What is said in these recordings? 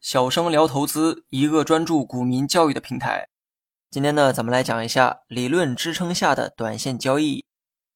小生聊投资，一个专注股民教育的平台。今天呢，咱们来讲一下理论支撑下的短线交易。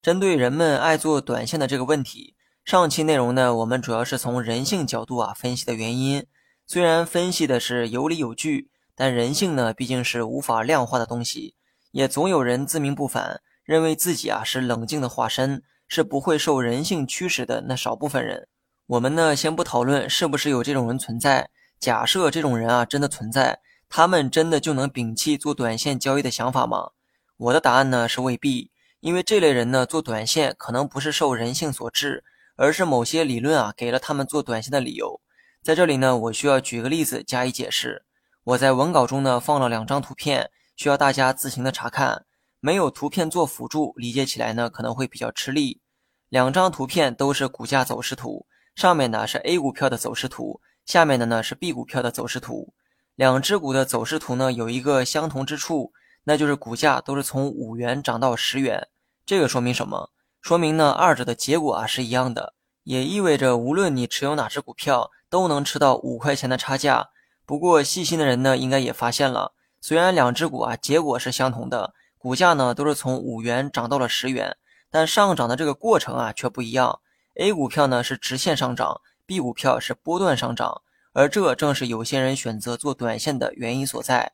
针对人们爱做短线的这个问题，上期内容呢，我们主要是从人性角度啊分析的原因。虽然分析的是有理有据，但人性呢毕竟是无法量化的东西，也总有人自命不凡，认为自己啊是冷静的化身，是不会受人性驱使的那少部分人。我们呢，先不讨论是不是有这种人存在。假设这种人啊真的存在，他们真的就能摒弃做短线交易的想法吗？我的答案呢是未必，因为这类人呢做短线可能不是受人性所致，而是某些理论啊给了他们做短线的理由。在这里呢，我需要举个例子加以解释。我在文稿中呢放了两张图片，需要大家自行的查看。没有图片做辅助，理解起来呢可能会比较吃力。两张图片都是股价走势图，上面呢是 A 股票的走势图。下面的呢是 B 股票的走势图，两只股的走势图呢有一个相同之处，那就是股价都是从五元涨到十元。这个说明什么？说明呢二者的结果啊是一样的，也意味着无论你持有哪只股票，都能吃到五块钱的差价。不过细心的人呢应该也发现了，虽然两只股啊结果是相同的，股价呢都是从五元涨到了十元，但上涨的这个过程啊却不一样。A 股票呢是直线上涨。B 股票是波段上涨，而这正是有些人选择做短线的原因所在。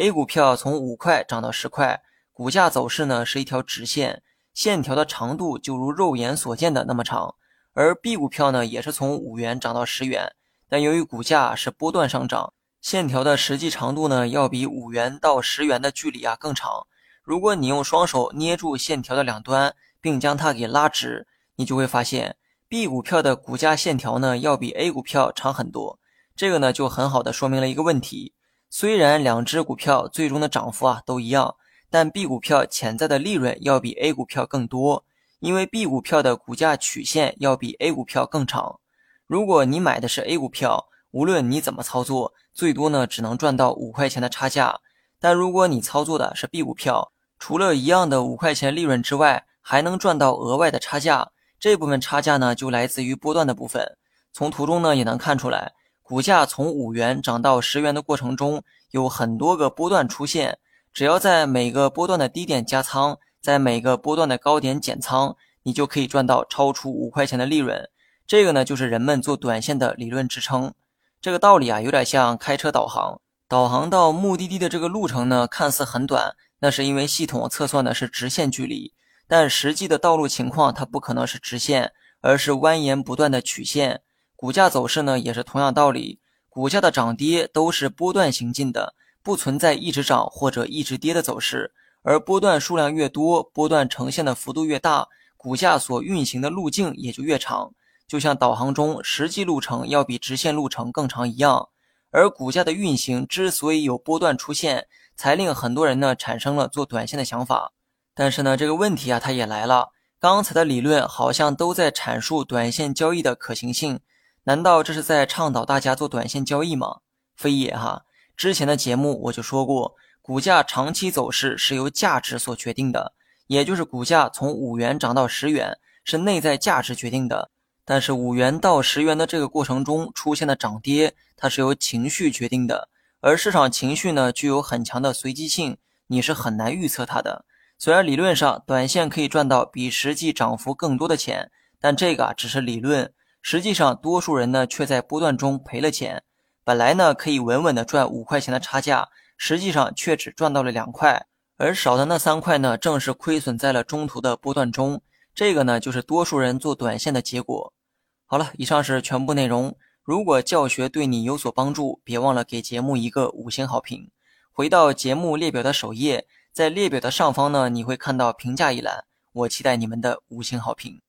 A 股票从五块涨到十块，股价走势呢是一条直线，线条的长度就如肉眼所见的那么长。而 B 股票呢也是从五元涨到十元，但由于股价是波段上涨，线条的实际长度呢要比五元到十元的距离啊更长。如果你用双手捏住线条的两端，并将它给拉直，你就会发现。B 股票的股价线条呢，要比 A 股票长很多。这个呢，就很好的说明了一个问题：虽然两只股票最终的涨幅啊都一样，但 B 股票潜在的利润要比 A 股票更多，因为 B 股票的股价曲线要比 A 股票更长。如果你买的是 A 股票，无论你怎么操作，最多呢只能赚到五块钱的差价。但如果你操作的是 B 股票，除了一样的五块钱利润之外，还能赚到额外的差价。这部分差价呢，就来自于波段的部分。从图中呢也能看出来，股价从五元涨到十元的过程中，有很多个波段出现。只要在每个波段的低点加仓，在每个波段的高点减仓，你就可以赚到超出五块钱的利润。这个呢，就是人们做短线的理论支撑。这个道理啊，有点像开车导航，导航到目的地的这个路程呢，看似很短，那是因为系统测算的是直线距离。但实际的道路情况，它不可能是直线，而是蜿蜒不断的曲线。股价走势呢，也是同样道理。股价的涨跌都是波段行进的，不存在一直涨或者一直跌的走势。而波段数量越多，波段呈现的幅度越大，股价所运行的路径也就越长。就像导航中实际路程要比直线路程更长一样。而股价的运行之所以有波段出现，才令很多人呢产生了做短线的想法。但是呢，这个问题啊，它也来了。刚才的理论好像都在阐述短线交易的可行性，难道这是在倡导大家做短线交易吗？非也哈。之前的节目我就说过，股价长期走势是由价值所决定的，也就是股价从五元涨到十元是内在价值决定的。但是五元到十元的这个过程中出现的涨跌，它是由情绪决定的，而市场情绪呢具有很强的随机性，你是很难预测它的。虽然理论上短线可以赚到比实际涨幅更多的钱，但这个只是理论。实际上，多数人呢却在波段中赔了钱。本来呢可以稳稳的赚五块钱的差价，实际上却只赚到了两块，而少的那三块呢，正是亏损在了中途的波段中。这个呢就是多数人做短线的结果。好了，以上是全部内容。如果教学对你有所帮助，别忘了给节目一个五星好评。回到节目列表的首页。在列表的上方呢，你会看到评价一栏，我期待你们的五星好评。